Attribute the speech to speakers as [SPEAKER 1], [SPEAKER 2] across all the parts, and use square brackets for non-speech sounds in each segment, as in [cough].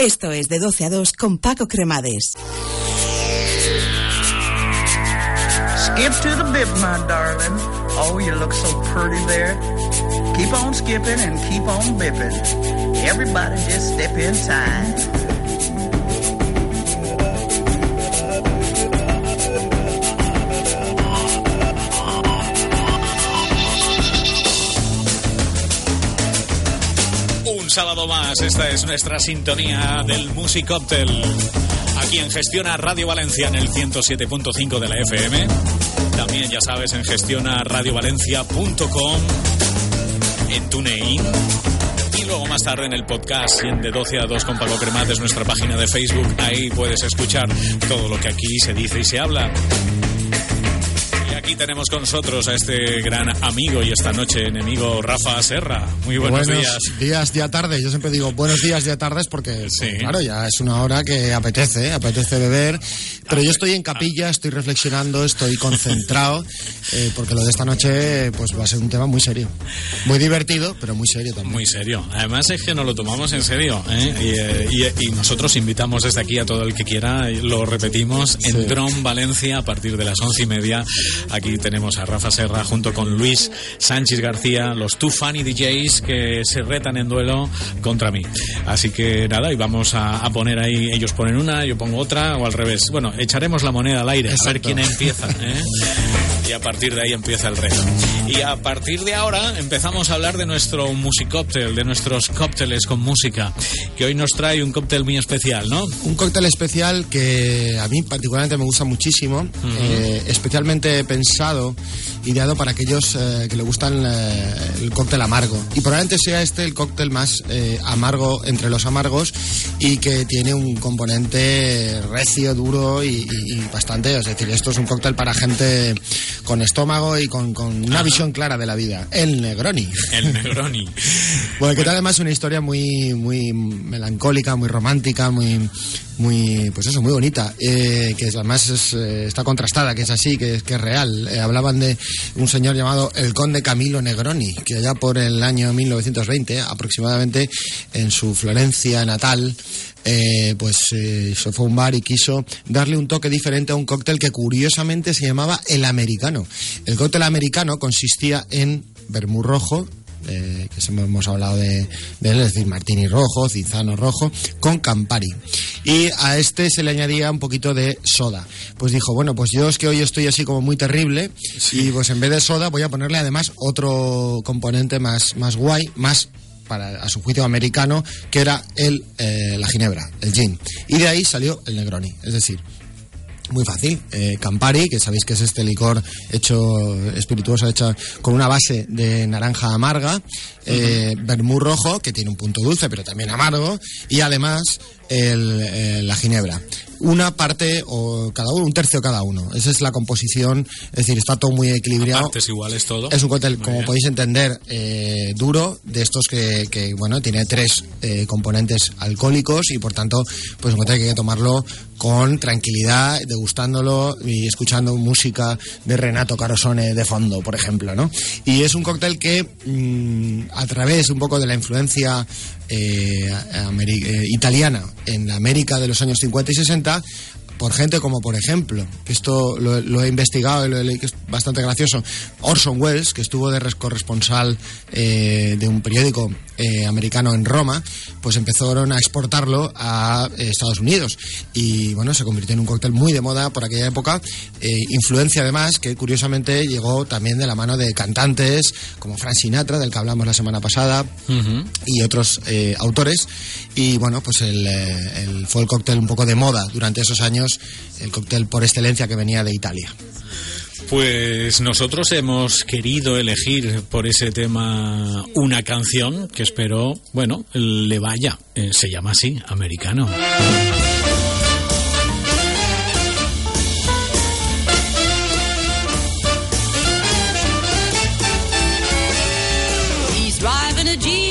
[SPEAKER 1] Esto es de 12 a 2 con Paco Cremades.
[SPEAKER 2] Skip to the bib, my darling. Oh, you look so pretty there. Keep on skipping and keep on bipping. Everybody just step in time.
[SPEAKER 3] Un sábado más, esta es nuestra sintonía del Music Cocktail. Aquí en Gestiona Radio Valencia en el 107.5 de la FM. También, ya sabes, en gestionaradiovalencia.com, en TuneIn. Y luego más tarde en el podcast en de 12 a 2 con Pablo Cremades, nuestra página de Facebook. Ahí puedes escuchar todo lo que aquí se dice y se habla. Aquí tenemos con nosotros a este gran amigo y esta noche enemigo, Rafa Serra. Muy buenos, días.
[SPEAKER 4] días, día, tarde. Yo siempre digo buenos días, día, tardes porque,
[SPEAKER 3] Sí.
[SPEAKER 4] claro, ya es una hora que apetece, apetece beber. Pero yo estoy en capilla, estoy reflexionando, estoy concentrado, eh, porque lo de esta noche pues va a ser un tema muy serio. Muy divertido, pero muy serio también.
[SPEAKER 3] Muy serio. Además es que nos lo tomamos en serio. ¿eh? Y, eh, y- y nosotros invitamos desde aquí a todo el que quiera, lo repetimos, en
[SPEAKER 4] Sí.
[SPEAKER 3] Valencia a partir de las once y media. Aquí tenemos a Rafa Serra junto con Luis Sánchez García, los two funny DJs que se retan en duelo contra mí. Así que nada, y vamos a, a poner ahí, ellos ponen una, yo pongo otra, o al revés. Bueno, echaremos la moneda al aire, a ver
[SPEAKER 4] Exacto.
[SPEAKER 3] quién empieza. ¿eh? Y a partir de ahí empieza el reto. Y a partir de ahora empezamos a hablar de nuestro musicóctel, de nuestros cócteles con música, que hoy nos trae un cóctel muy especial, ¿no?
[SPEAKER 4] Un cóctel especial que a mí particularmente me gusta muchísimo, eh, especialmente pensado, ideado para aquellos eh, que le gustan eh, el cóctel amargo. Y probablemente sea este el cóctel más eh, amargo entre los amargos y que tiene un componente recio, duro y, y- y bastante. Es decir, esto es un cóctel para gente con estómago y con, con una visión clara de la vida. El Negroni.
[SPEAKER 3] El Negroni. [laughs]
[SPEAKER 4] Bueno, que tal además una historia muy, muy melancólica, muy romántica, muy, muy, pues eso, muy bonita, eh, que además es, eh, está contrastada, que es así, que, es- que es real. Eh, hablaban de un señor llamado el conde Camilo Negroni, que allá por el año 1920, aproximadamente, en su Florencia natal, eh, pues eh, se fue a un bar y quiso darle un toque diferente a un cóctel que curiosamente se llamaba el americano. El cóctel americano consistía en vermú rojo, eh, que hemos hablado de, de él, es decir, martini rojo, cinzano rojo, con Campari. Y a este se le añadía un poquito de soda. Pues dijo, bueno, pues yo es que hoy estoy así como muy terrible y pues en vez de soda voy a ponerle además otro componente más, más guay, más para a su juicio americano, que era el, eh, la ginebra, el gin. Y de ahí salió el Negroni, es decir, muy fácil. Eh, Campari, que sabéis que es este licor hecho espirituoso, hecho con una base de naranja amarga. Eh, vermú rojo, que tiene un punto dulce, pero también amargo. Y además el, eh, la ginebra. Una parte o cada uno, un tercio cada uno. Esa es la composición. Es decir, está todo muy equilibrado.
[SPEAKER 3] Partes iguales todo.
[SPEAKER 4] Es un cóctel,
[SPEAKER 3] Muy
[SPEAKER 4] como
[SPEAKER 3] bien.
[SPEAKER 4] podéis entender, eh, duro, de estos que, que, bueno, tiene tres eh, componentes alcohólicos y por tanto, pues un cóctel que hay que tomarlo con tranquilidad, degustándolo y escuchando música de Renato Carosone de fondo, por ejemplo, ¿no? Y es un cóctel que, mm, a través un poco de la influencia eh, eh, italiana en la América de los años 50 y 60, tá? Por gente como, por ejemplo, que esto lo, lo he investigado y lo he leído, que es bastante gracioso, Orson Welles, que estuvo de res- corresponsal eh, de un periódico eh, americano en Roma, pues empezaron a exportarlo a eh, Estados Unidos. Y bueno, se convirtió en un cóctel muy de moda por aquella época. eh, influencia además que curiosamente llegó también de la mano de cantantes como Frank Sinatra, del que hablamos la semana pasada, y otros autores. Y bueno, pues el, el- fue el cóctel un poco de moda durante esos años, el cóctel por excelencia que venía de Italia.
[SPEAKER 3] Pues nosotros hemos querido elegir por ese tema una canción que espero, bueno, le vaya. Eh, se llama así, americano.
[SPEAKER 5] He's driving a Jeep,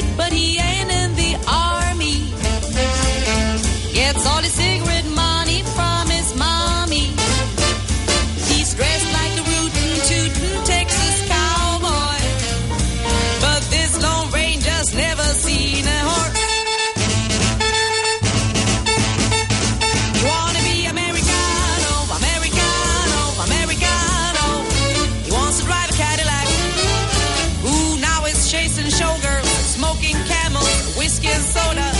[SPEAKER 5] and showgirls, smoking camels, whiskey and soda.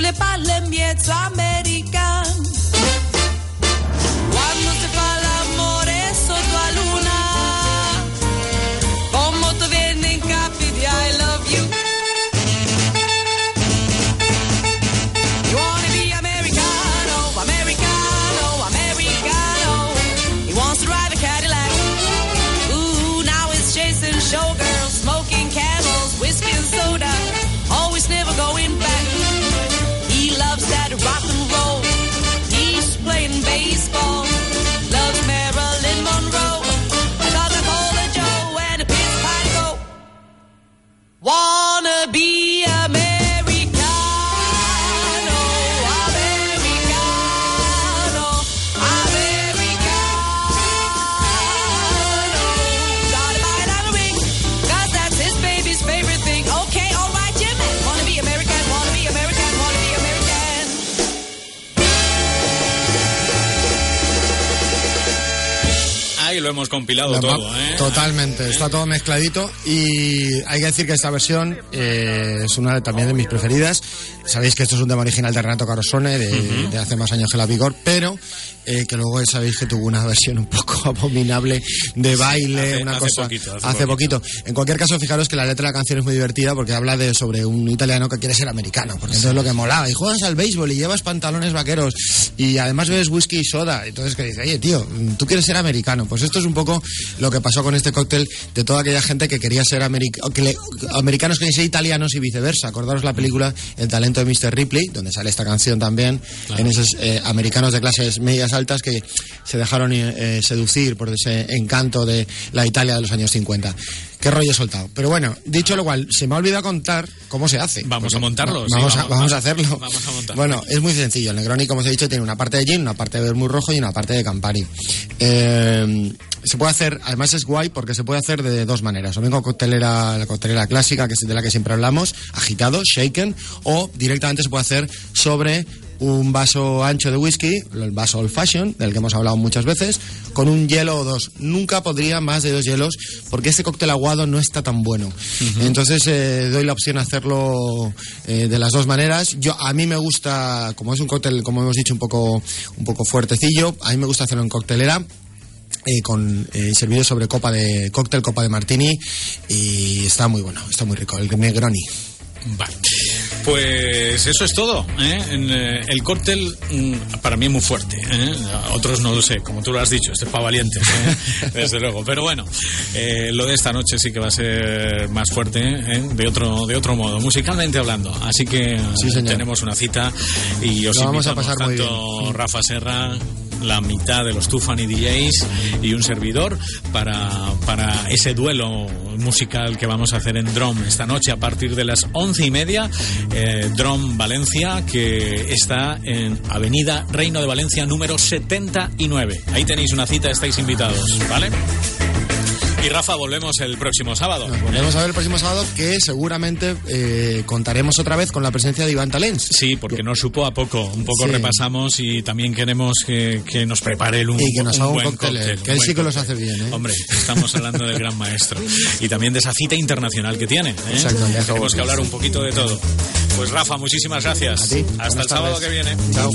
[SPEAKER 5] Si tu le parli
[SPEAKER 3] in Lo hemos compilado
[SPEAKER 4] La
[SPEAKER 3] todo, ¿eh?
[SPEAKER 4] Totalmente, está todo mezcladito y hay que decir que esta versión eh, es una de- también de mis preferidas. Sabéis que esto es un tema original de Renato Carosone de, de hace más años que La Vigor, pero eh, que luego sabéis que tuvo una [laughs] versión un poco abominable de baile,
[SPEAKER 3] Hace-
[SPEAKER 4] una
[SPEAKER 3] hace
[SPEAKER 4] cosa
[SPEAKER 3] poquito, hace
[SPEAKER 4] poquito. En cualquier caso, fijaros que la letra de la canción es muy divertida porque habla de sobre un italiano que quiere ser americano, porque entonces es lo que molaba. Y juegas al béisbol y llevas pantalones vaqueros y además bebes whisky y soda. Entonces que dice, oye tío, tú quieres ser americano. Pues esto es un poco lo que pasó con este cóctel de toda aquella gente que quería ser americ- que le- americanos que ser italianos y viceversa. Acordaros la película El talento de Mr. Ripley, donde sale esta canción también, en esos eh, americanos de clases medias altas que se dejaron eh, seducir por ese encanto de la Italia de los años 50. Qué rollo he soltado. Pero bueno, dicho lo cual, se me ha olvidado contar cómo se hace.
[SPEAKER 3] Vamos a montarlo,
[SPEAKER 4] va-
[SPEAKER 3] sí,
[SPEAKER 4] vamos, a,
[SPEAKER 3] vamos,
[SPEAKER 4] hacerlo.
[SPEAKER 3] vamos a montarlo.
[SPEAKER 4] Bueno, es muy sencillo. El Negroni, como os he dicho, tiene una parte de gin, una parte de vermouth rojo y una parte de Campari. Eh, se puede hacer, además es guay porque se puede hacer de dos maneras. O bien con coctelera, la coctelera clásica, que es de la que siempre hablamos, agitado, shaken, o directamente se puede hacer sobre un vaso ancho de whisky, el vaso old fashion, del que hemos hablado muchas veces, con un hielo o dos. Nunca podría más de dos hielos, porque este cóctel aguado no está tan bueno. Entonces eh, doy la opción a hacerlo eh, de las dos maneras. Yo a mí me gusta, como es un cóctel, como hemos dicho, un poco un poco fuertecillo, a mí me gusta hacerlo en coctelera. eh, con eh, servido sobre copa de cóctel, copa de martini y está muy bueno, está muy rico, el Negroni.
[SPEAKER 3] Vale. Pues eso es todo. ¿eh? Eh, el cóctel mm, para mí es muy fuerte. ¿eh? Otros no lo sé, como tú lo has dicho, este es para valientes, ¿eh? [laughs] desde luego. Pero bueno, eh, lo de esta noche sí que va a ser más fuerte, ¿eh? de otro de otro modo, musicalmente hablando. Así que
[SPEAKER 4] Sí,
[SPEAKER 3] tenemos una cita y os
[SPEAKER 4] Lo vamos a pasar muy
[SPEAKER 3] tanto Rafa Serra la mitad de los Tufani DJs y un servidor para, para ese duelo musical que vamos a hacer en Drom esta noche a partir de las once y media. Eh, Drom Valencia, que está en Avenida Reino de Valencia número 79. Ahí tenéis una cita, estáis invitados, ¿vale? Y Rafa, volvemos el próximo sábado.
[SPEAKER 4] Nos volvemos a ver el próximo sábado que seguramente eh, contaremos otra vez con la presencia de Iván Talens.
[SPEAKER 3] Sí, porque nos supo a poco. Un poco
[SPEAKER 4] Sí.
[SPEAKER 3] repasamos y también queremos que, que nos prepare el un,
[SPEAKER 4] Y que nos haga un
[SPEAKER 3] buen
[SPEAKER 4] cóctel,
[SPEAKER 3] cóctel,
[SPEAKER 4] que él sí que los hace bien, ¿eh?
[SPEAKER 3] Hombre, estamos hablando del gran maestro. Y también de esa cita internacional que tiene. ¿eh?
[SPEAKER 4] Exacto, ya
[SPEAKER 3] Tenemos que hablar un poquito de todo. Pues Rafa, muchísimas gracias.
[SPEAKER 4] A ti.
[SPEAKER 3] Hasta
[SPEAKER 4] Buenas
[SPEAKER 3] el sábado
[SPEAKER 4] tardes.
[SPEAKER 3] que viene.
[SPEAKER 4] Chao.